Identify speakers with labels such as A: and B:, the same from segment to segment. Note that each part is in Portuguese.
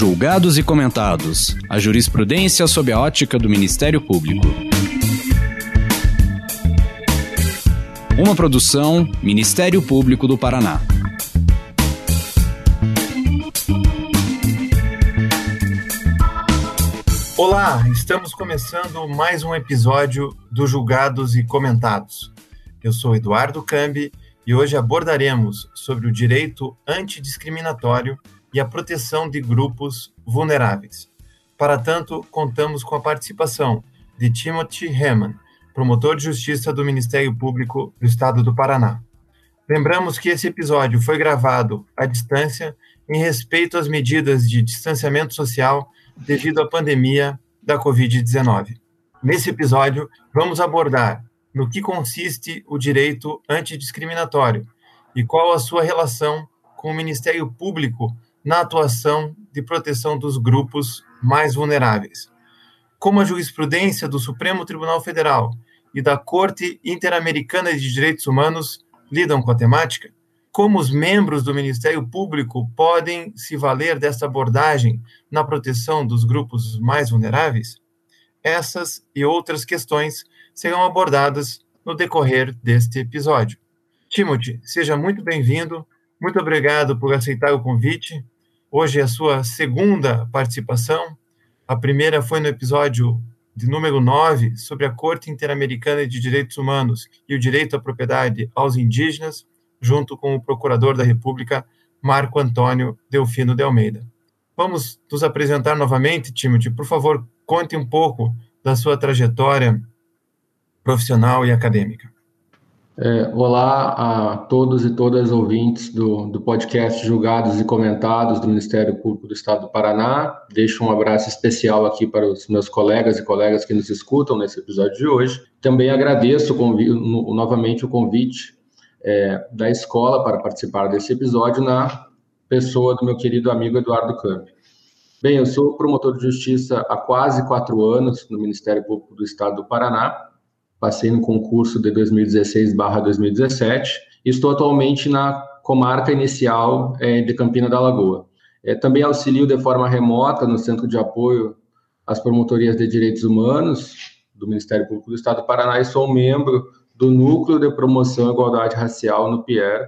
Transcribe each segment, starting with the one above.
A: Julgados e comentados. A jurisprudência sob a ótica do Ministério Público. Uma produção Ministério Público do Paraná.
B: Olá, estamos começando mais um episódio do Julgados e Comentados. Eu sou Eduardo Cambi e hoje abordaremos sobre o direito antidiscriminatório e a proteção de grupos vulneráveis. Para tanto, contamos com a participação de Timothy Heman, promotor de justiça do Ministério Público do Estado do Paraná. Lembramos que esse episódio foi gravado à distância em respeito às medidas de distanciamento social devido à pandemia da Covid-19. Nesse episódio, vamos abordar no que consiste o direito antidiscriminatório e qual a sua relação com o Ministério Público na atuação de proteção dos grupos mais vulneráveis. Como a jurisprudência do Supremo Tribunal Federal e da Corte Interamericana de Direitos Humanos lidam com a temática, como os membros do Ministério Público podem se valer dessa abordagem na proteção dos grupos mais vulneráveis? Essas e outras questões serão abordadas no decorrer deste episódio. Timothy, seja muito bem-vindo. Muito obrigado por aceitar o convite. Hoje é a sua segunda participação. A primeira foi no episódio de número 9 sobre a Corte Interamericana de Direitos Humanos e o direito à propriedade aos indígenas, junto com o Procurador da República, Marco Antônio Delfino de Almeida. Vamos nos apresentar novamente, Timothy. Por favor, conte um pouco da sua trajetória profissional e acadêmica.
C: É, olá a todos e todas ouvintes do, do podcast Julgados e Comentados do Ministério Público do Estado do Paraná. Deixo um abraço especial aqui para os meus colegas e colegas que nos escutam nesse episódio de hoje. Também agradeço o novamente o convite é, da escola para participar desse episódio na pessoa do meu querido amigo Eduardo Camp. Bem, eu sou promotor de justiça há quase quatro anos no Ministério Público do Estado do Paraná passei no concurso de 2016/2017 e estou atualmente na comarca inicial é, de Campina da Lagoa. É, também auxilio de forma remota no Centro de Apoio às Promotorias de Direitos Humanos do Ministério Público do Estado do Paraná e sou membro do Núcleo de Promoção e Igualdade Racial no PIER,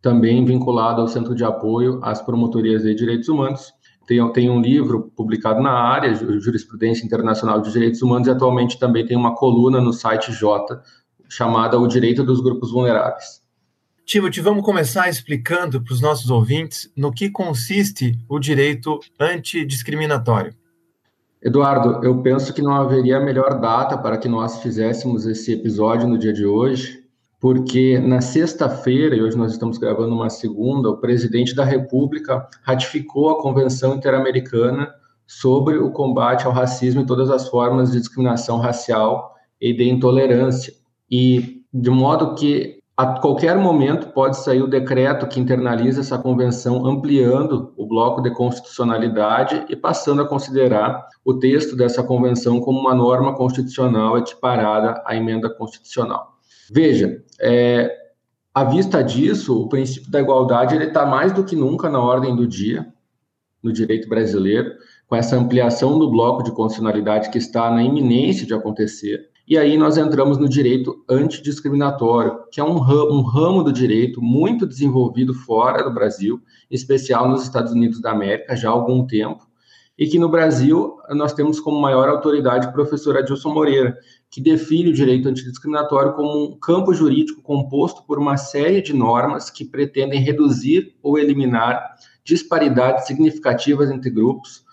C: também vinculado ao Centro de Apoio às Promotorias de Direitos Humanos tem, tem um livro publicado na área, Jurisprudência Internacional de Direitos Humanos, e atualmente também tem uma coluna no site J, chamada O Direito dos Grupos Vulneráveis.
B: Timothy, vamos começar explicando para os nossos ouvintes no que consiste o direito antidiscriminatório.
C: Eduardo, eu penso que não haveria melhor data para que nós fizéssemos esse episódio no dia de hoje, porque na sexta-feira, e hoje nós estamos gravando uma segunda, o presidente da República ratificou a Convenção Interamericana sobre o combate ao racismo e todas as formas de discriminação racial e de intolerância. E de modo que a qualquer momento pode sair o decreto que internaliza essa convenção, ampliando o bloco de constitucionalidade e passando a considerar o texto dessa convenção como uma norma constitucional equiparada à emenda constitucional. Veja, é, à vista disso, o princípio da igualdade ele está mais do que nunca na ordem do dia no direito brasileiro, com essa ampliação do bloco de constitucionalidade que está na iminência de acontecer. E aí nós entramos no direito antidiscriminatório, que é um ramo, um ramo do direito muito desenvolvido fora do Brasil, em especial nos Estados Unidos da América, já há algum tempo, e que no Brasil nós temos como maior autoridade o professor Adilson Moreira, que define o direito antidiscriminatório como um campo jurídico composto por uma série de normas que pretendem reduzir ou eliminar disparidades significativas entre grupos,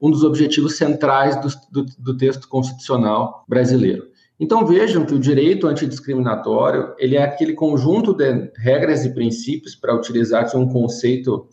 C: um dos objetivos centrais do, do, do texto constitucional brasileiro. Então vejam que o direito antidiscriminatório ele é aquele conjunto de regras e princípios para utilizar um conceito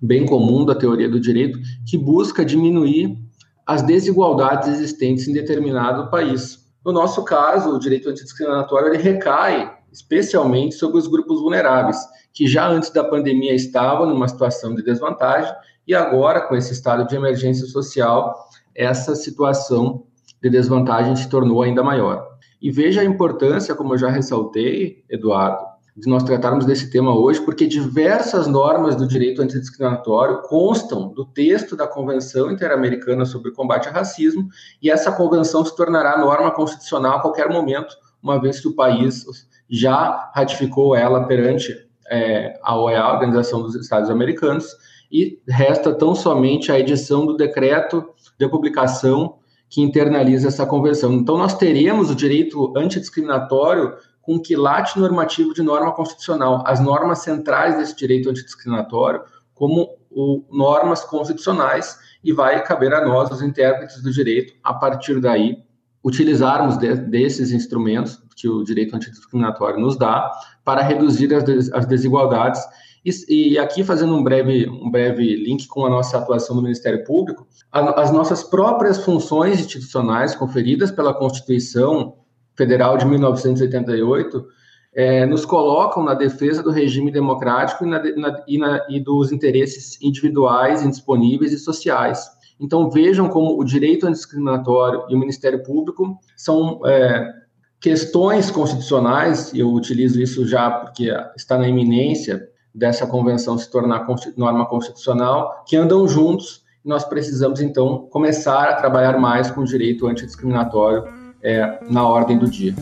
C: bem comum da teoria do direito que busca diminuir as desigualdades existentes em determinado país. No nosso caso, o direito antidiscriminatório ele recai especialmente sobre os grupos vulneráveis, que já antes da pandemia estavam numa situação de desvantagem e agora, com esse estado de emergência social, essa situação de desvantagem se tornou ainda maior. E veja a importância, como eu já ressaltei, Eduardo, de nós tratarmos desse tema hoje, porque diversas normas do direito antidiscriminatório constam do texto da Convenção Interamericana sobre Combate ao Racismo, e essa convenção se tornará norma constitucional a qualquer momento, uma vez que o país já ratificou ela perante é, a OEA, a Organização dos Estados Americanos, e resta tão somente a edição do decreto de publicação que internaliza essa convenção. Então, nós teremos o direito antidiscriminatório com quilate normativo de norma constitucional, as normas centrais desse direito antidiscriminatório, como o, normas constitucionais, e vai caber a nós, os intérpretes do direito, a partir daí, utilizarmos de, desses instrumentos que o direito antidiscriminatório nos dá para reduzir as, des, as desigualdades. E, e, aqui, fazendo um breve, um breve link com a nossa atuação no Ministério Público, a, as nossas próprias funções institucionais conferidas pela Constituição Federal de 1988 é, nos colocam na defesa do regime democrático e, na, na, e, na, e dos interesses individuais, indisponíveis e sociais. Então vejam como o direito antidiscriminatório e o Ministério Público são é, questões constitucionais, eu utilizo isso já porque está na iminência dessa convenção se tornar norma constitucional, que andam juntos. Nós precisamos, então, começar a trabalhar mais com o direito antidiscriminatório é, na ordem do dia.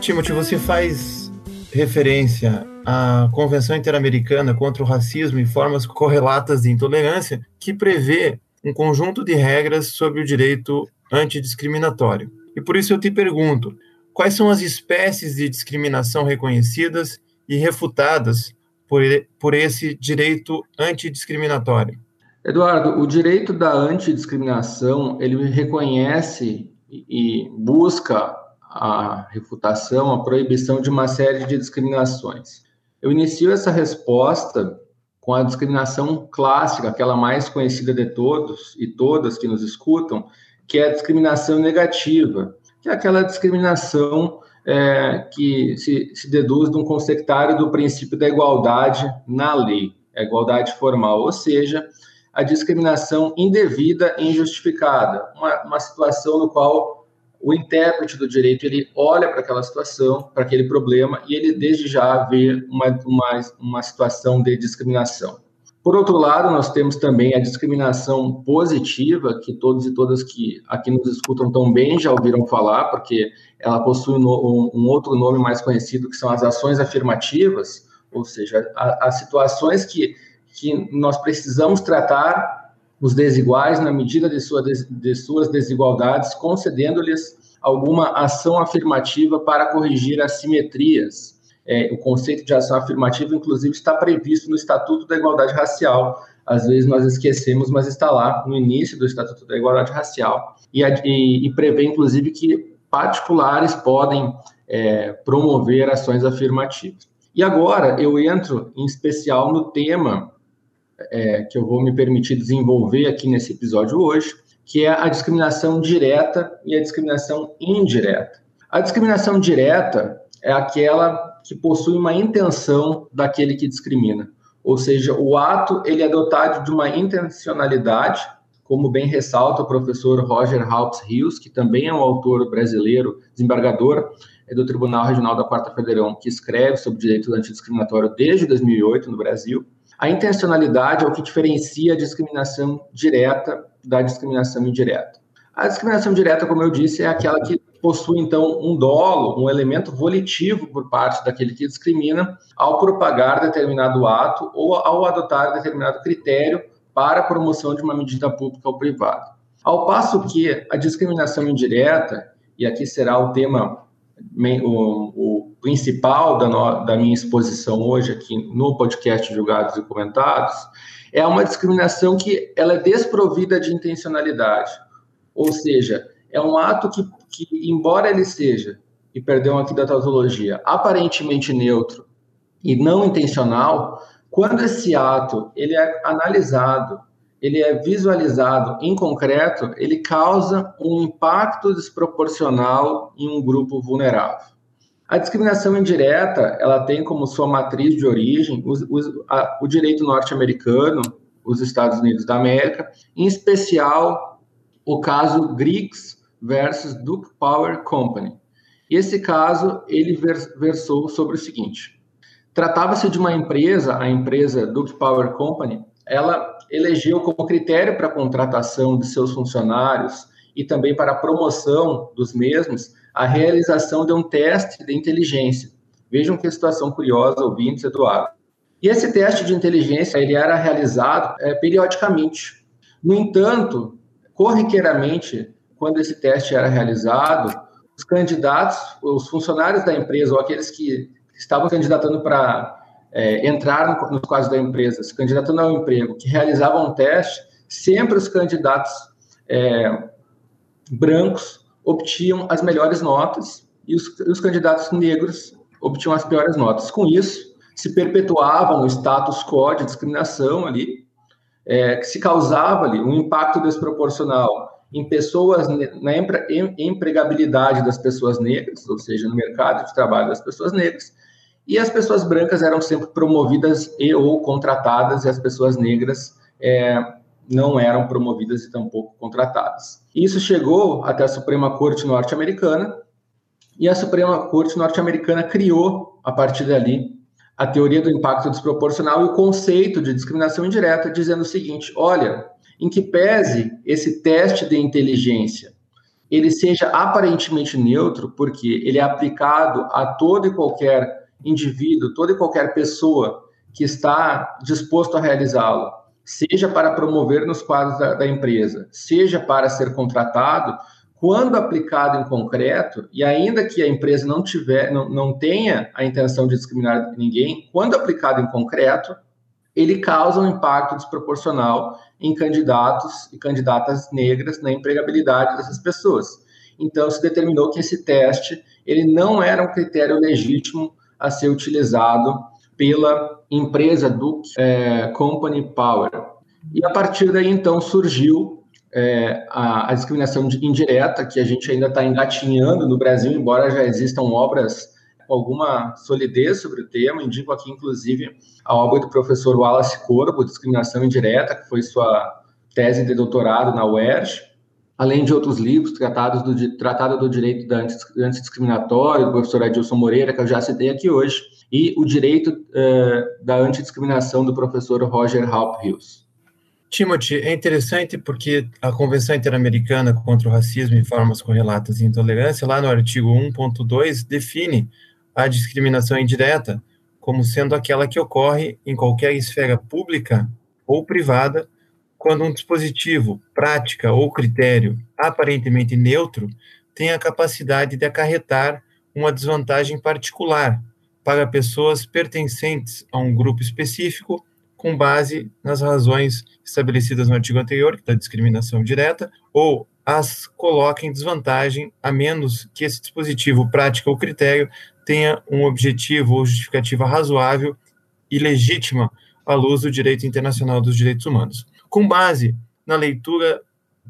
B: Timothy, você faz referência à Convenção Interamericana contra o Racismo e Formas Correlatas de Intolerância, que prevê um conjunto de regras sobre o direito antidiscriminatório. E por isso eu te pergunto, Quais são as espécies de discriminação reconhecidas e refutadas por, por esse direito antidiscriminatório?
C: Eduardo, o direito da antidiscriminação, ele reconhece e busca a refutação, a proibição de uma série de discriminações. Eu inicio essa resposta com a discriminação clássica, aquela mais conhecida de todos e todas que nos escutam, que é a discriminação negativa, que é aquela discriminação é, que se, se, deduz de um consectário do princípio da igualdade na lei, a igualdade formal, ou seja, a discriminação indevida e injustificada, uma, uma situação no qual o intérprete do direito ele olha para aquela situação, para aquele problema, e ele desde já vê uma, uma, uma situação de discriminação. Por outro lado, nós temos também a discriminação positiva, que todos e todas que aqui nos escutam tão bem já ouviram falar, porque ela possui um, outro nome mais conhecido, que são as ações afirmativas, ou seja, as situações que, que nós precisamos tratar os desiguais na medida de, sua, de suas desigualdades, concedendo-lhes alguma ação afirmativa para corrigir assimetrias é, o conceito de ação afirmativa, inclusive, está previsto no Estatuto da Igualdade Racial. Às vezes nós esquecemos, mas está lá no início do Estatuto da Igualdade Racial e, e, e prevê, inclusive, que particulares podem é, promover ações afirmativas. E agora eu entro em especial no tema é, que eu vou me permitir desenvolver aqui nesse episódio hoje, que é a discriminação direta e a discriminação indireta. A discriminação direta é aquela que possui uma intenção daquele que discrimina. Ou seja, o ato ele é dotado de uma intencionalidade, como bem ressalta o professor Roger Halps Rios, que também é um autor brasileiro, desembargador é do Tribunal Regional da Quarta Federal, que escreve sobre direito antidiscriminatório desde 2008 no Brasil. A intencionalidade é o que diferencia a discriminação direta da discriminação indireta. A discriminação direta, como eu disse, é aquela que possui, então, um dolo, um elemento volitivo por parte daquele que discrimina ao propagar determinado ato ou ao adotar determinado critério para a promoção de uma medida pública ou privada. Ao passo que a discriminação indireta, e aqui será o tema, o, o principal da, no, da minha exposição hoje aqui no podcast Julgados e Comentados, é uma discriminação que ela é desprovida de intencionalidade, ou seja, é um ato que, que embora ele seja, e perdão aqui da tautologia, aparentemente neutro e não intencional, quando esse ato ele é analisado, ele é visualizado em concreto, ele causa um impacto desproporcional em um grupo vulnerável. A discriminação indireta, ela tem como sua matriz de origem o, o, a, o direito norte-americano, os Estados Unidos da América, em especial o caso Griggs versus Duke Power Company. Esse caso, ele versou sobre o seguinte, tratava-se de uma empresa, a empresa Duke Power Company, ela elegeu como critério para a contratação de seus funcionários e também para a promoção dos mesmos a realização de um teste de inteligência. Vejam que situação curiosa, ouvintes, Eduardo. E esse teste de inteligência ele era realizado é, periodicamente. No entanto, corriqueiramente, quando esse teste era realizado, os candidatos, os funcionários da empresa ou aqueles que estavam candidatando para é, entrar no, no quadro da empresa, se candidatando ao emprego, que realizavam um teste, sempre os candidatos é, brancos obtinham as melhores notas e os, os candidatos negros obtinham as piores notas. Com isso, se perpetuava um status quo de discriminação ali, é, que se causava ali um impacto desproporcional em pessoas, na empregabilidade das pessoas negras, ou seja, no mercado de trabalho das pessoas negras, e as pessoas brancas eram sempre promovidas e ou contratadas, e as pessoas negras é, não eram promovidas e tampouco contratadas. Isso chegou até a Suprema Corte norte-americana, e a Suprema Corte norte-americana criou, a partir dali, a teoria do impacto desproporcional e o conceito de discriminação indireta, dizendo o seguinte: olha, em que pese esse teste de inteligência ele seja aparentemente neutro, porque ele é aplicado a todo e qualquer indivíduo, toda e qualquer pessoa que está disposto a realizá-lo, seja para promover nos quadros da, da, empresa, seja para ser contratado, quando aplicado em concreto, e ainda que a empresa não tiver, não, não tenha a intenção de discriminar ninguém, quando aplicado em concreto, ele causa um impacto desproporcional em candidatos e candidatas negras na empregabilidade dessas pessoas. Então, se determinou que esse teste ele não era um critério legítimo a ser utilizado pela empresa Duke é, Company Power. E a partir daí, então, surgiu é, a, a, discriminação indireta, que a gente ainda está engatinhando no Brasil, embora já existam obras com alguma solidez sobre o tema. Indico aqui, inclusive, a obra do professor Wallace Corbo, Discriminação Indireta, que foi sua tese de doutorado na UERJ, além de outros livros, tratados do Tratado do Direito da Antidiscriminatório, do professor Adilson Moreira, que eu já citei aqui hoje, e o Direito uh, da Antidiscriminação, do professor Roger Halp Hills.
B: Timothy, é interessante porque a Convenção Interamericana contra o Racismo e Formas Correlatas de Intolerância, lá no artigo 1.2, define a discriminação indireta como sendo aquela que ocorre em qualquer esfera pública ou privada quando um dispositivo, prática ou critério aparentemente neutro tem a capacidade de acarretar uma desvantagem particular para pessoas pertencentes a um grupo específico com base nas razões estabelecidas no artigo anterior, da discriminação direta, ou as coloca em desvantagem, a menos que esse dispositivo, prática ou critério tenha um objetivo ou justificativa razoável e legítima à luz do direito internacional dos direitos humanos. Com base na leitura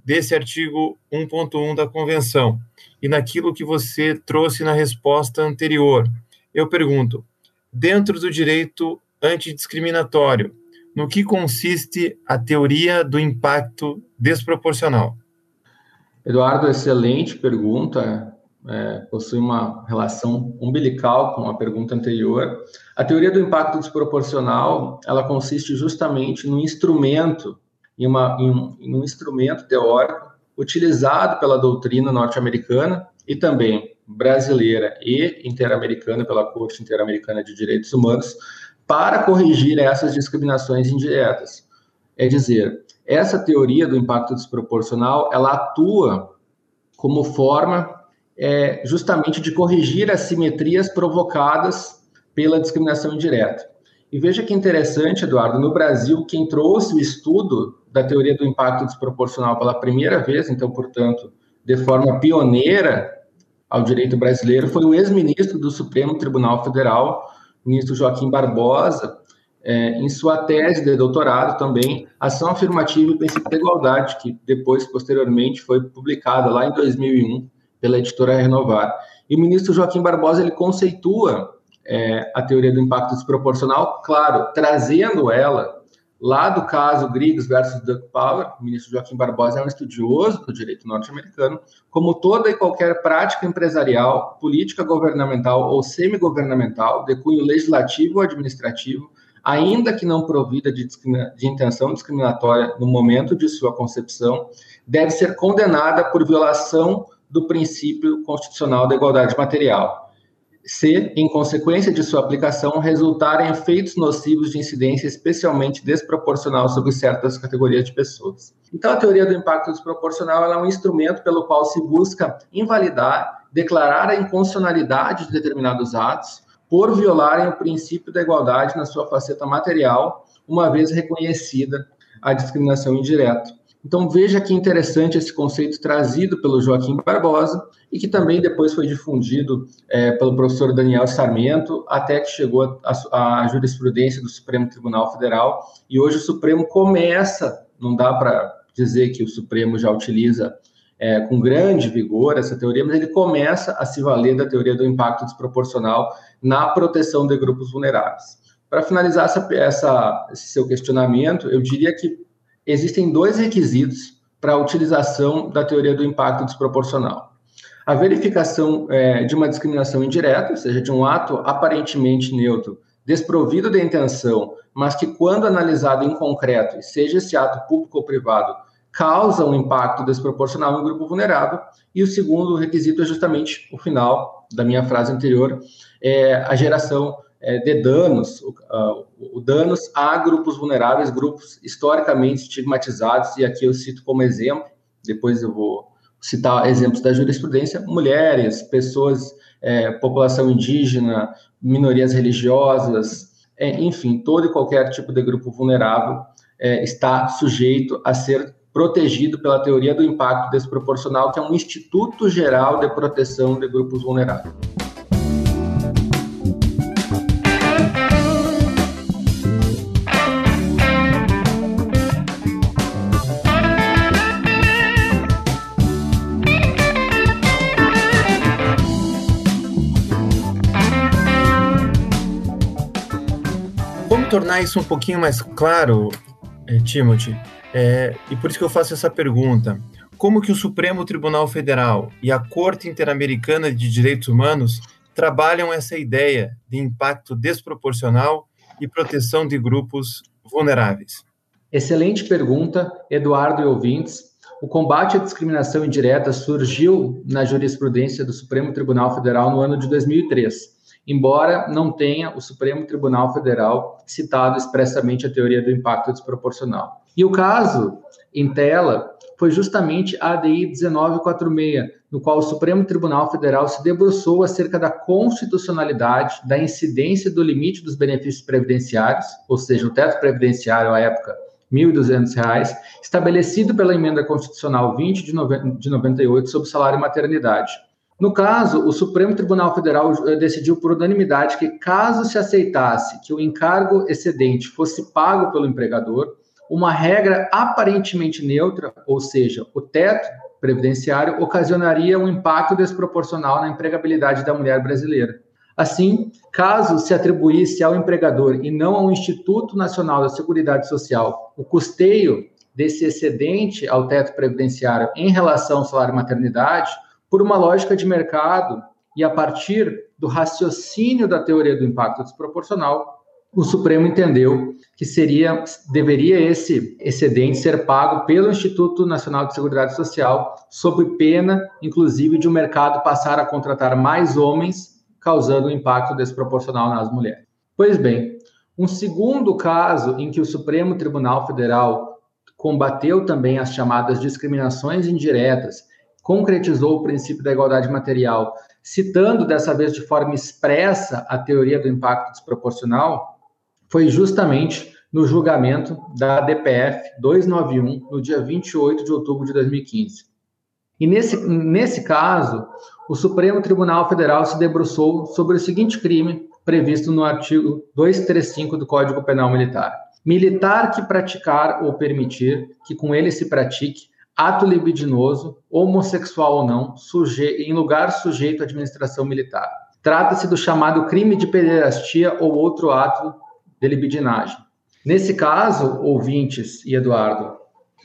B: desse artigo 1.1 da Convenção e naquilo que você trouxe na resposta anterior, eu pergunto: dentro do direito antidiscriminatório, no que consiste a teoria do impacto desproporcional?
C: Eduardo, excelente pergunta é, possui uma relação umbilical com a pergunta anterior. A teoria do impacto desproporcional, ela consiste justamente no instrumento, em, uma, em, um, em um instrumento teórico utilizado pela doutrina norte-americana e também brasileira e interamericana pela Corte Interamericana de Direitos Humanos para corrigir essas discriminações indiretas. É dizer, essa teoria do impacto desproporcional, ela atua como forma é, justamente de corrigir as simetrias provocadas pela discriminação indireta. E veja que interessante, Eduardo, no Brasil, quem trouxe o estudo da teoria do impacto desproporcional pela primeira vez, então, portanto, de forma pioneira ao direito brasileiro, foi o ex-ministro do Supremo Tribunal Federal, ministro Joaquim Barbosa, é, em sua tese de doutorado também, Ação Afirmativa e Princípio da Igualdade, que depois, posteriormente, foi publicada lá em 2001 pela editora Renovar. E o ministro Joaquim Barbosa ele conceitua é, a teoria do impacto desproporcional, claro, trazendo ela lá do caso Griggs versus Duck Power, o ministro Joaquim Barbosa é um estudioso do direito norte-americano, como toda e qualquer prática empresarial, política governamental ou semi-governamental, de cunho legislativo ou administrativo, ainda que não provida de, de intenção discriminatória no momento de sua concepção, deve ser condenada por violação do princípio constitucional da igualdade material se, em consequência de sua aplicação, resultar em efeitos nocivos de incidência especialmente desproporcional sobre certas categorias de pessoas. Então, a teoria do impacto desproporcional é um instrumento pelo qual se busca invalidar, declarar a inconstitucionalidade de determinados atos por violarem o princípio da igualdade na sua faceta material, uma vez reconhecida a discriminação indireta. Então veja que interessante esse conceito trazido pelo Joaquim Barbosa e que também depois foi difundido é, pelo professor Daniel Sarmento, até que chegou à jurisprudência do Supremo Tribunal Federal. E hoje o Supremo começa, não dá para dizer que o Supremo já utiliza é, com grande vigor essa teoria, mas ele começa a se valer da teoria do impacto desproporcional na proteção de grupos vulneráveis. Para finalizar essa, essa, esse seu questionamento, eu diria que existem dois requisitos para a utilização da teoria do impacto desproporcional. A verificação é, de uma discriminação indireta, ou seja, de um ato aparentemente neutro, desprovido de intenção, mas que, quando analisado em concreto, seja esse ato público ou privado, causa um impacto desproporcional no grupo vulnerável. E o segundo requisito é justamente o final da minha frase anterior, é a geração é, de danos, o, o, danos a grupos vulneráveis, grupos historicamente estigmatizados, e aqui eu cito como exemplo, depois eu vou citar exemplos da jurisprudência, mulheres, pessoas, é, população indígena, minorias religiosas, é, enfim, todo e qualquer tipo de grupo vulnerável é, está sujeito a ser protegido pela teoria do impacto desproporcional, que é um Instituto Geral de Proteção de Grupos Vulneráveis.
B: Tornar isso um pouquinho mais claro, é, Timothy, é, e por isso que eu faço essa pergunta. Como que o Supremo Tribunal Federal e a Corte Interamericana de Direitos Humanos trabalham essa ideia de impacto desproporcional e proteção de grupos vulneráveis?
C: Excelente pergunta, Eduardo e ouvintes. O combate à discriminação indireta surgiu na jurisprudência do Supremo Tribunal Federal no ano de 2003 embora não tenha o Supremo Tribunal Federal citado expressamente a teoria do impacto desproporcional. E o caso em tela foi justamente a ADI 1946, no qual o Supremo Tribunal Federal se debruçou acerca da constitucionalidade da incidência do limite dos benefícios previdenciários, ou seja, o teto previdenciário à época R$ 1.200, estabelecido pela emenda constitucional 20 de 98 sobre salário e maternidade. No caso, o Supremo Tribunal Federal eh, decidiu por unanimidade que, caso se aceitasse que o encargo excedente fosse pago pelo empregador, uma regra aparentemente neutra, ou seja, o teto previdenciário, ocasionaria um impacto desproporcional na empregabilidade da mulher brasileira. Assim, caso se atribuísse ao empregador e não ao Instituto Nacional da Seguridade Social o custeio desse excedente ao teto previdenciário em relação ao salário maternidade, por uma lógica de mercado e a partir do raciocínio da teoria do impacto desproporcional, o Supremo entendeu que seria deveria esse excedente ser pago pelo Instituto Nacional de Seguridade Social, sob pena, inclusive, de o mercado passar a contratar mais homens, causando um impacto desproporcional nas mulheres. Pois bem, um segundo caso em que o Supremo Tribunal Federal combateu também as chamadas discriminações indiretas concretizou o princípio da igualdade material, citando dessa vez de forma expressa a teoria do impacto desproporcional, foi justamente no julgamento da DPF 291, no dia 28 de outubro de 2015. E nesse, nesse caso, o Supremo Tribunal Federal se debruçou sobre o seguinte crime previsto no artigo 235 do Código Penal Militar: militar que praticar ou permitir que com ele se pratique ato libidinoso, homossexual ou não, suje... em lugar sujeito à administração militar. Trata-se do chamado crime de pederastia ou outro ato de libidinagem. Nesse caso, ouvintes e Eduardo,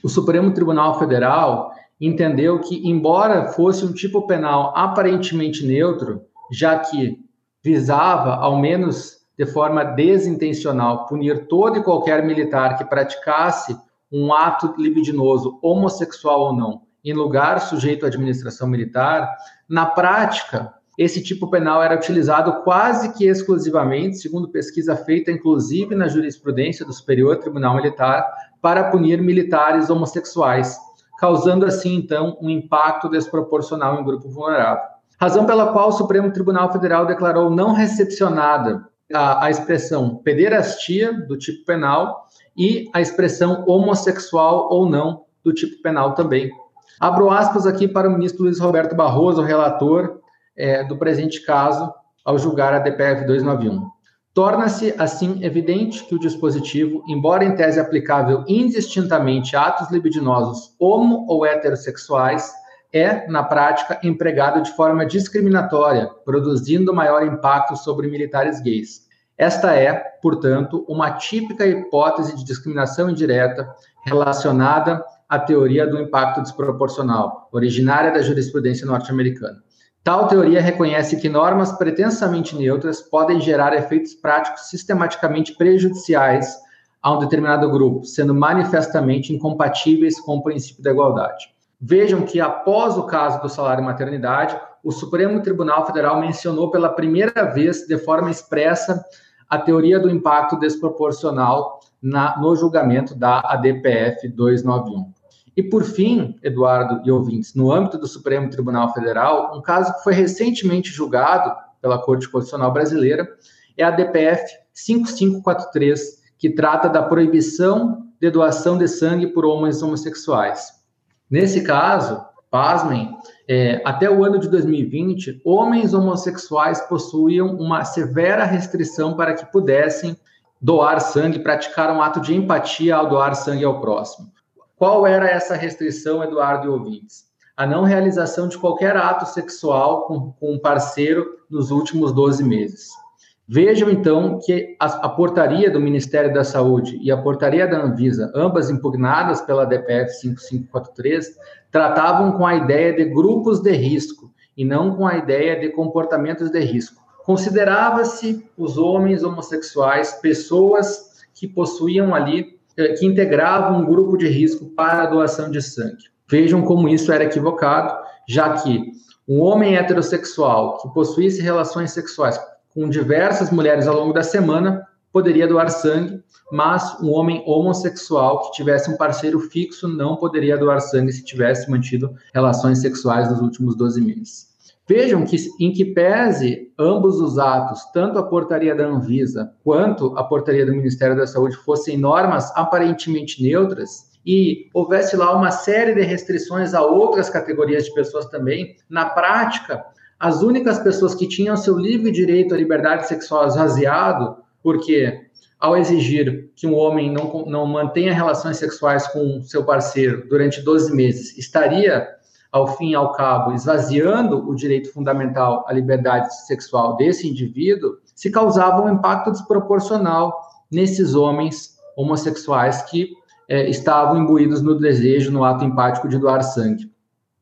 C: o Supremo Tribunal Federal entendeu que, embora fosse um tipo penal aparentemente neutro, já que visava, ao menos de forma desintencional, punir todo e qualquer militar que praticasse um ato libidinoso, homossexual ou não, em lugar sujeito à administração militar, na prática, esse tipo penal era utilizado quase que exclusivamente, segundo pesquisa feita inclusive na jurisprudência do Superior Tribunal Militar, para punir militares homossexuais, causando assim então um impacto desproporcional em grupo vulnerável. Razão pela qual o Supremo Tribunal Federal declarou não recepcionada a, a expressão pederastia do tipo penal e a expressão homossexual ou não do tipo penal também. Abro aspas aqui para o ministro Luiz Roberto Barroso, relator é, do presente caso, ao julgar a DPF 291. Torna-se, assim, evidente que o dispositivo, embora em tese aplicável indistintamente a atos libidinosos homo ou heterossexuais, é, na prática, empregado de forma discriminatória, produzindo maior impacto sobre militares gays. Esta é, portanto, uma típica hipótese de discriminação indireta relacionada à teoria do impacto desproporcional, originária da jurisprudência norte-americana. Tal teoria reconhece que normas pretensamente neutras podem gerar efeitos práticos sistematicamente prejudiciais a um determinado grupo, sendo manifestamente incompatíveis com o princípio da igualdade. Vejam que, após o caso do salário maternidade, o Supremo Tribunal Federal mencionou pela primeira vez, de forma expressa, a teoria do impacto desproporcional na, no julgamento da ADPF 291. E por fim, Eduardo e ouvintes, no âmbito do Supremo Tribunal Federal, um caso que foi recentemente julgado pela Corte Constitucional Brasileira é a DPF 5543, que trata da proibição de doação de sangue por homens homossexuais. Nesse caso, pasmem, é, até o ano de 2020, homens homossexuais possuíam uma severa restrição para que pudessem doar sangue, praticar um ato de empatia ao doar sangue ao próximo. Qual era essa restrição, Eduardo e ouvintes? A não realização de qualquer ato sexual com, com um parceiro nos últimos 12 meses. Vejam então que a, a, portaria do Ministério da Saúde e a portaria da Anvisa, ambas impugnadas pela DPF 5543, tratavam com a ideia de grupos de risco e não com a ideia de comportamentos de risco. Considerava-se os homens homossexuais pessoas que possuíam ali, eh, que integravam um grupo de risco para a doação de sangue. Vejam como isso era equivocado, já que um homem heterossexual que possuísse relações sexuais com diversas mulheres ao longo da semana, poderia doar sangue, mas um homem homossexual que tivesse um parceiro fixo não poderia doar sangue se tivesse mantido relações sexuais nos últimos 12 meses. Vejam que, em que pese ambos os atos, tanto a portaria da Anvisa quanto a portaria do Ministério da Saúde, fossem normas aparentemente neutras e houvesse lá uma série de restrições a outras categorias de pessoas também, na prática, as únicas pessoas que tinham seu livre direito à liberdade sexual esvaziado, porque ao exigir que um homem não, não mantenha relações sexuais com seu parceiro durante 12 meses, estaria, ao fim e ao cabo, esvaziando o direito fundamental à liberdade sexual desse indivíduo, se causava um impacto desproporcional nesses homens homossexuais que eh, estavam imbuídos no desejo, no ato empático de doar sangue.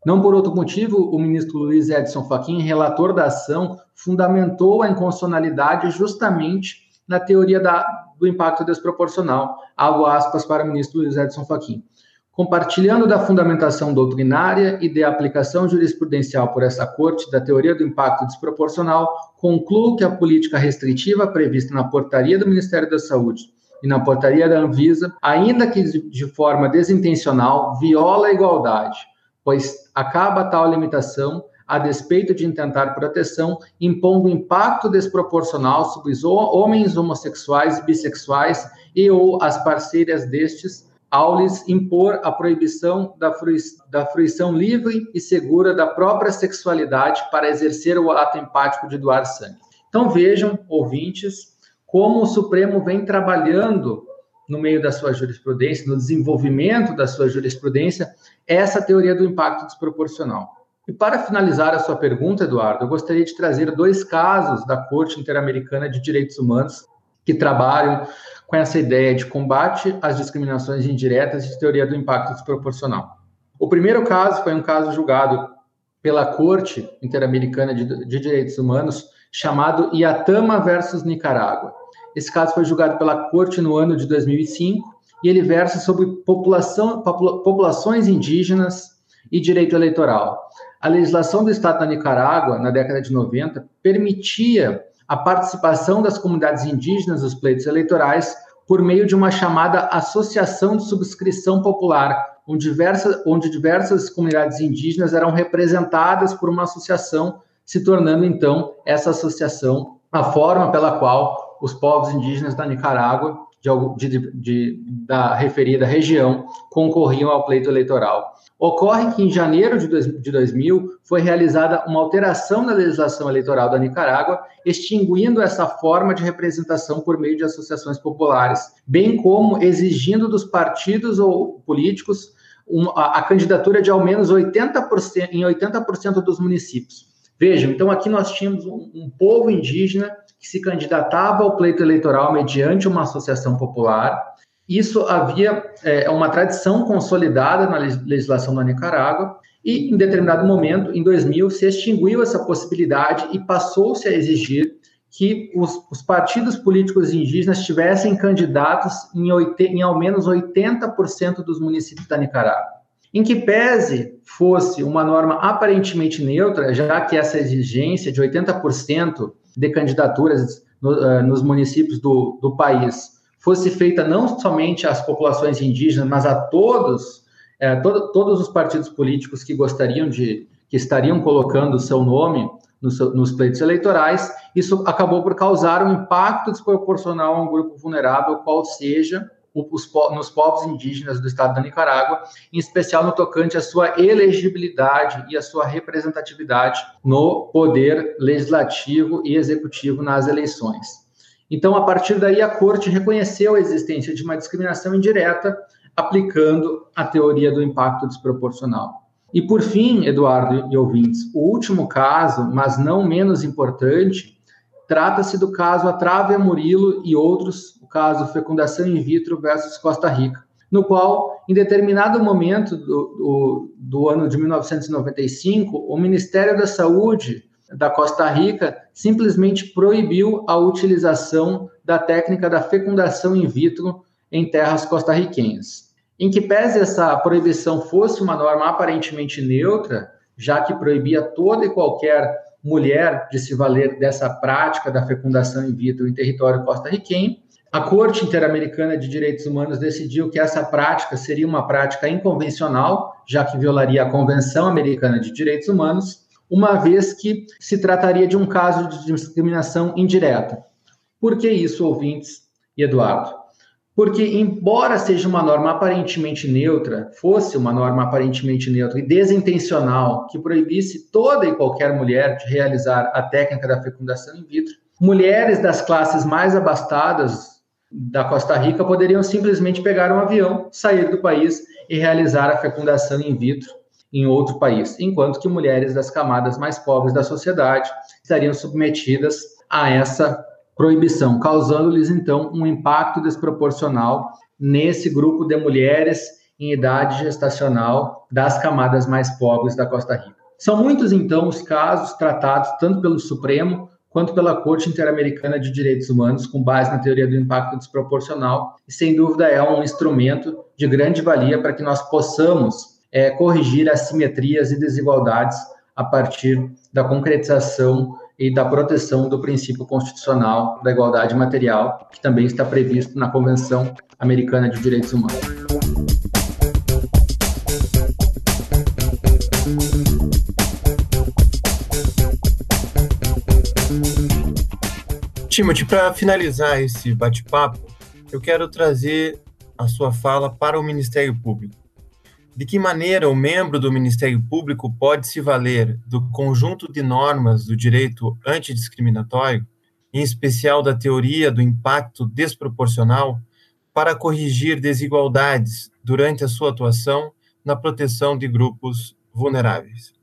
C: Não por outro motivo, o ministro Luiz Edson Fachin, relator da ação, fundamentou a inconstitucionalidade justamente na teoria da, do impacto desproporcional. Abro aspas para o ministro Luiz Edson Fachin. Compartilhando da fundamentação doutrinária e de aplicação jurisprudencial por essa corte da teoria do impacto desproporcional, concluo que a política restritiva prevista na portaria do Ministério da Saúde e na portaria da Anvisa, ainda que de forma desintencional, viola a igualdade pois acaba tal limitação a despeito de intentar proteção, impondo impacto desproporcional sobre os homens homossexuais bissexuais e ou as parceiras destes, ao lhes impor a proibição da, da fruição livre e segura da própria sexualidade para exercer o ato empático de doar sangue. Então vejam, ouvintes, como o Supremo vem trabalhando no meio da sua jurisprudência, no desenvolvimento da sua jurisprudência, essa teoria do impacto desproporcional. E para finalizar a sua pergunta, Eduardo, eu gostaria de trazer dois casos da Corte Interamericana de Direitos Humanos que trabalham com essa ideia de combate às discriminações indiretas e teoria do impacto desproporcional. O primeiro caso foi um caso julgado pela Corte Interamericana de, de Direitos Humanos, chamado Iatama versus Nicarágua. Esse caso foi julgado pela Corte no ano de 2005 e ele versa sobre população, populações indígenas e direito eleitoral. A legislação do Estado da Nicarágua, na década de 90, permitia a participação das comunidades indígenas nos pleitos eleitorais por meio de uma chamada Associação de Subscrição Popular, onde diversas, onde diversas comunidades indígenas eram representadas por uma associação, se tornando então essa associação a forma pela qual os povos indígenas da Nicarágua, de, de, de, da referida região, concorriam ao pleito eleitoral. Ocorre que em janeiro de, dois, de 2000 foi realizada uma alteração na legislação eleitoral da Nicarágua, extinguindo essa forma de representação por meio de associações populares, bem como exigindo dos partidos ou políticos a, a candidatura de ao menos 80% em 80% dos municípios. Vejam, então aqui nós tínhamos um, um povo indígena que se candidatava ao pleito eleitoral mediante uma associação popular, isso havia é, uma tradição consolidada na legislação da Nicarágua e, em determinado momento, em 2000, se extinguiu essa possibilidade e passou-se a exigir que os, os, partidos políticos indígenas tivessem candidatos em, em ao menos 80% dos municípios da Nicarágua. Em que pese fosse uma norma aparentemente neutra, já que essa exigência de 80% de candidaturas no, uh, nos municípios do, do país fosse feita não somente às populações indígenas, mas a todos, todo, todos os partidos políticos que gostariam de, que estariam colocando o seu nome nos, nos pleitos eleitorais, isso acabou por causar um impacto desproporcional a um grupo vulnerável, qual seja os, nos povos indígenas do estado da Nicarágua, em especial no tocante à sua elegibilidade e à sua representatividade no poder legislativo e executivo nas eleições. Então, a partir daí, a corte reconheceu a existência de uma discriminação indireta, aplicando a teoria do impacto desproporcional. E por fim, Eduardo e ouvintes, o último caso, mas não menos importante, trata-se do caso Atrave Murilo e outros, caso Fecundação in vitro versus Costa Rica, no qual, em determinado momento do, do, do ano de 1995, o Ministério da Saúde da Costa Rica simplesmente proibiu a utilização da técnica da fecundação in vitro em terras costarriquenhas. Em que pese essa proibição fosse uma norma aparentemente neutra, já que proibia toda e qualquer mulher de se valer dessa prática da fecundação in vitro em território costarriquenho, a Corte Interamericana de Direitos Humanos decidiu que essa prática seria uma prática inconvencional, já que violaria a Convenção Americana de Direitos Humanos, uma vez que se trataria de um caso de discriminação indireta. Por que isso, ouvintes e Eduardo? Porque, embora seja uma norma aparentemente neutra, fosse uma norma aparentemente neutra e desintencional, que proibisse toda e qualquer mulher de realizar a técnica da fecundação in vitro, mulheres das classes mais abastadas da Costa Rica poderiam simplesmente pegar um avião, sair do país e realizar a fecundação in vitro em outro país, enquanto que mulheres das camadas mais pobres da sociedade estariam submetidas a essa proibição, causando-lhes então um impacto desproporcional nesse grupo de mulheres em idade gestacional das camadas mais pobres da Costa Rica. São muitos então os casos tratados tanto pelo Supremo quanto pela Corte Interamericana de Direitos Humanos, com base na teoria do impacto desproporcional, e sem dúvida é um instrumento de grande valia para que nós possamos é, corrigir assimetrias e desigualdades a partir da concretização e da proteção do princípio constitucional da igualdade material, que também está previsto na Convenção Americana de Direitos Humanos.
B: Timothy, para finalizar esse bate-papo, eu quero trazer a sua fala para o Ministério Público. De que maneira o membro do Ministério Público pode se valer do conjunto de normas do direito antidiscriminatório, em especial da teoria do impacto desproporcional, para corrigir desigualdades durante a sua atuação na proteção de grupos vulneráveis?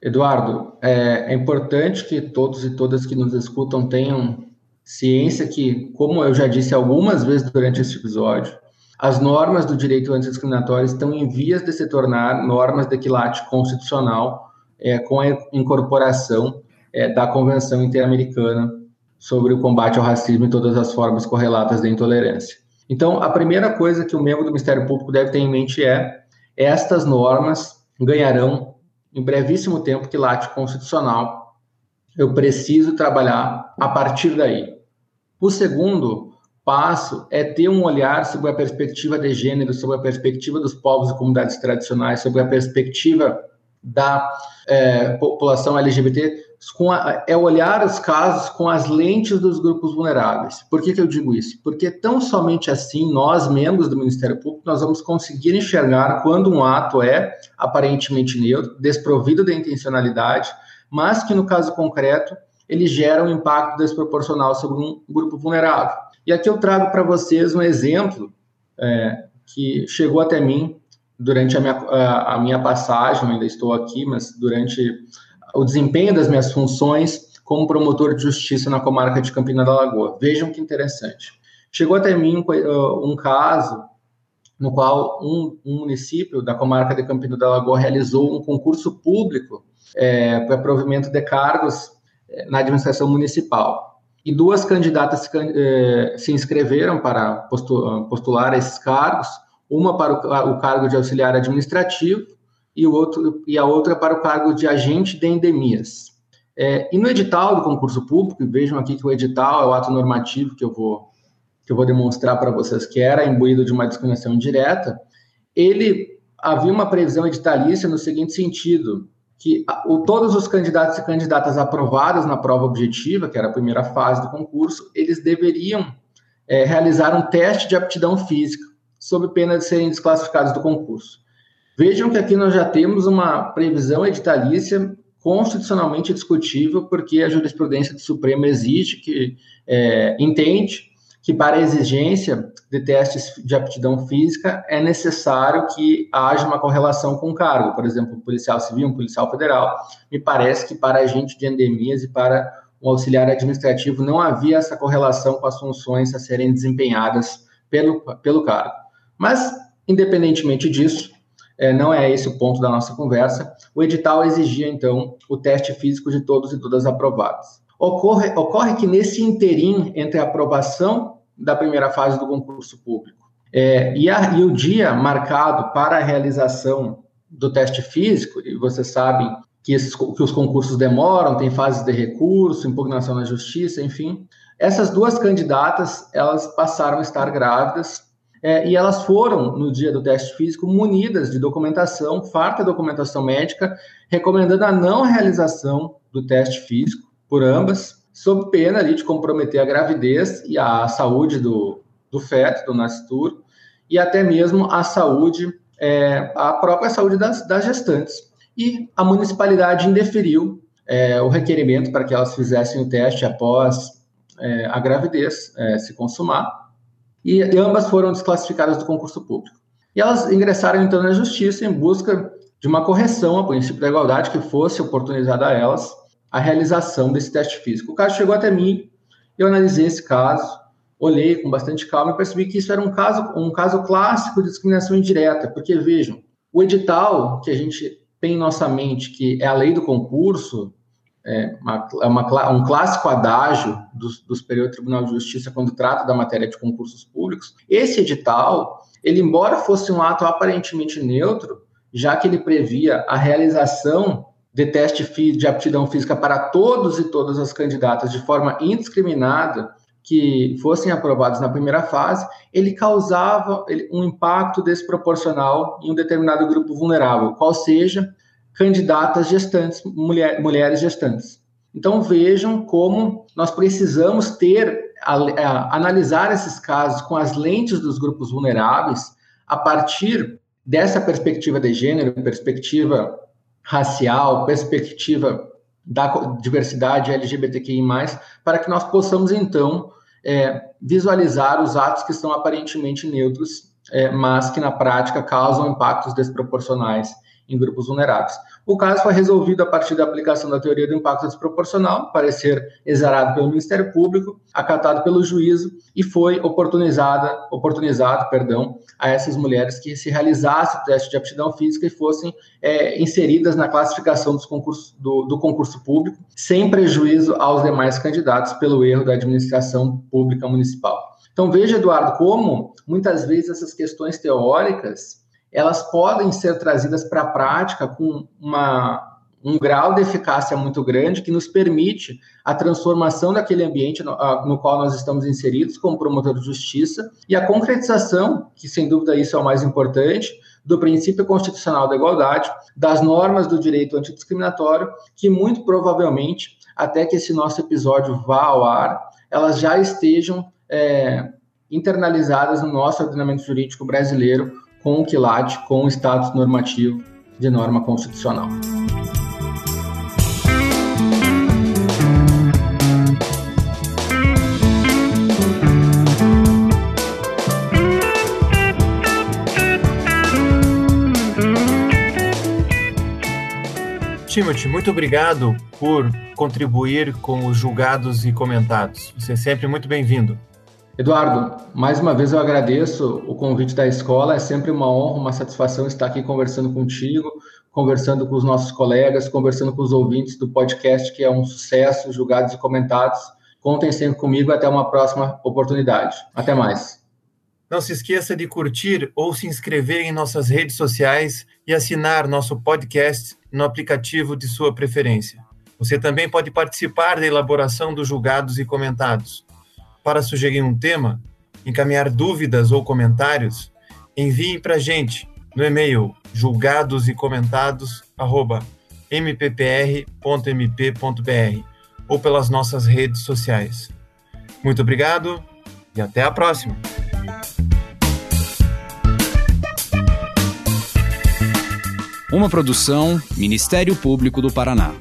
C: Eduardo, é, é, importante que todos e todas que nos escutam tenham ciência que, como eu já disse algumas vezes durante este episódio, as normas do direito antidiscriminatório estão em vias de se tornar normas de quilate constitucional é, com a incorporação é, da Convenção Interamericana sobre o combate ao racismo e todas as formas correlatas da intolerância. Então, a primeira coisa que o membro do Ministério Público deve ter em mente é estas normas ganharão em brevíssimo tempo quilate constitucional. Eu preciso trabalhar a partir daí. O segundo passo é ter um olhar sobre a perspectiva de gênero, sobre a perspectiva dos povos e comunidades tradicionais, sobre a perspectiva da é, população LGBT a, é olhar os casos com as lentes dos grupos vulneráveis. Por que, que eu digo isso? Porque tão somente assim, nós, membros do Ministério Público, nós vamos conseguir enxergar quando um ato é aparentemente neutro, desprovido de intencionalidade, mas que no caso concreto ele gera um impacto desproporcional sobre um grupo vulnerável. E aqui eu trago para vocês um exemplo é, que chegou até mim durante a minha, a, a minha passagem, ainda estou aqui, mas durante o desempenho das minhas funções como promotor de justiça na comarca de Campina da Lagoa. Vejam que interessante. Chegou até mim um, uh, um caso no qual um, um, município da comarca de Campina da Lagoa realizou um concurso público é, para provimento de cargos na administração municipal. E duas candidatas se, é, se inscreveram para postular esses cargos, uma para o, cargo de auxiliar administrativo e, o outro, e a outra para o cargo de agente de endemias. É, e no edital do concurso público, vejam aqui que o edital é o ato normativo que eu vou, que eu vou demonstrar para vocês que era imbuído de uma discriminação direta, ele havia uma previsão editalícia no seguinte sentido, que o, todos os candidatos e candidatas aprovados na prova objetiva, que era a primeira fase do concurso, eles deveriam é, realizar um teste de aptidão física, sob pena de serem desclassificados do concurso. Vejam que aqui nós já temos uma previsão editalícia constitucionalmente discutível, porque a jurisprudência do Supremo exige que é, entende que para a exigência de testes de aptidão física é necessário que haja uma correlação com o cargo, por exemplo, um policial civil, um policial federal. Me parece que para agente de endemias e para um auxiliar administrativo não havia essa correlação com as funções a serem desempenhadas pelo, pelo cargo. Mas, independentemente disso, é, não é esse o ponto da nossa conversa. O edital exigia, então, o teste físico de todos e todas aprovados. Ocorre, ocorre que nesse interim entre a aprovação da primeira fase do concurso público é, e, a, e o dia marcado para a realização do teste físico, e vocês sabem que, esses, que os concursos demoram, tem fases de recurso, impugnação na justiça, enfim. Essas duas candidatas, elas passaram a estar grávidas é, e elas foram, no dia do teste físico, munidas de documentação, farta documentação médica, recomendando a não realização do teste físico por ambas, sob pena ali, de comprometer a gravidez e a saúde do, do feto, do nascituro, e até mesmo a saúde, é, a própria saúde das, das gestantes. E a municipalidade indeferiu é, o requerimento para que elas fizessem o teste após é, a gravidez é, se consumar, e, ambas foram desclassificadas do concurso público. E elas ingressaram então na justiça em busca de uma correção ao princípio da igualdade que fosse oportunizada a elas a realização desse teste físico. O caso chegou até mim, eu analisei esse caso, olhei com bastante calma e percebi que isso era um caso, um caso clássico de discriminação indireta, porque vejam, o edital que a gente tem em nossa mente, que é a lei do concurso, é, uma, é uma, um clássico adágio do, do Superior Tribunal de Justiça quando trata da matéria de concursos públicos. Esse edital, ele embora fosse um ato aparentemente neutro, já que ele previa a realização de teste de aptidão física para todos e todas as candidatas de forma indiscriminada que fossem aprovados na primeira fase, ele causava um impacto desproporcional em um determinado grupo vulnerável, qual seja candidatas gestantes, mulher, mulheres gestantes. Então vejam como nós precisamos ter, a, a, analisar esses casos com as lentes dos grupos vulneráveis a partir dessa perspectiva de gênero, perspectiva racial, perspectiva da diversidade LGBTQI+, para que nós possamos, então, é, visualizar os atos que são aparentemente neutros, é, mas que na prática causam impactos desproporcionais em grupos vulneráveis. O caso foi resolvido a partir da aplicação da teoria do impacto desproporcional, parecer exarado pelo Ministério Público, acatado pelo juízo e foi oportunizada, oportunizado, perdão, a essas mulheres que se realizasse o teste de aptidão física e fossem é, inseridas na classificação dos do, do concurso público, sem prejuízo aos demais candidatos pelo erro da administração pública municipal. Então veja, Eduardo, como muitas vezes essas questões teóricas elas podem ser trazidas para a prática com uma, um grau de eficácia muito grande que nos permite a transformação daquele ambiente no, a, no, qual nós estamos inseridos como promotor de justiça. E a concretização, que sem dúvida isso é o mais importante, do princípio constitucional da igualdade, das normas do direito antidiscriminatório, que muito provavelmente, até que esse nosso episódio vá ao ar, elas já estejam é, internalizadas no nosso ordenamento jurídico brasileiro com o quilate, com o status normativo de norma constitucional.
B: Timothy, muito obrigado por contribuir com os julgados e comentados. Você é sempre muito bem-vindo.
C: Eduardo, mais uma vez eu agradeço o convite da escola. É sempre uma honra, uma satisfação estar aqui conversando contigo, conversando com os nossos colegas, conversando com os ouvintes do podcast, que é um sucesso, julgados e comentados. Contem sempre comigo até uma próxima oportunidade. Até mais.
B: Não se esqueça de curtir ou se inscrever em nossas redes sociais e assinar nosso podcast no aplicativo de sua preferência. Você também pode participar da elaboração dos julgados e comentados. Para sugerir um tema, encaminhar dúvidas ou comentários, enviem para a gente no e-mail julgados e comentados mppr.mp.br ou pelas nossas redes sociais. Muito obrigado e até a próxima!
A: Uma produção Ministério Público do Paraná.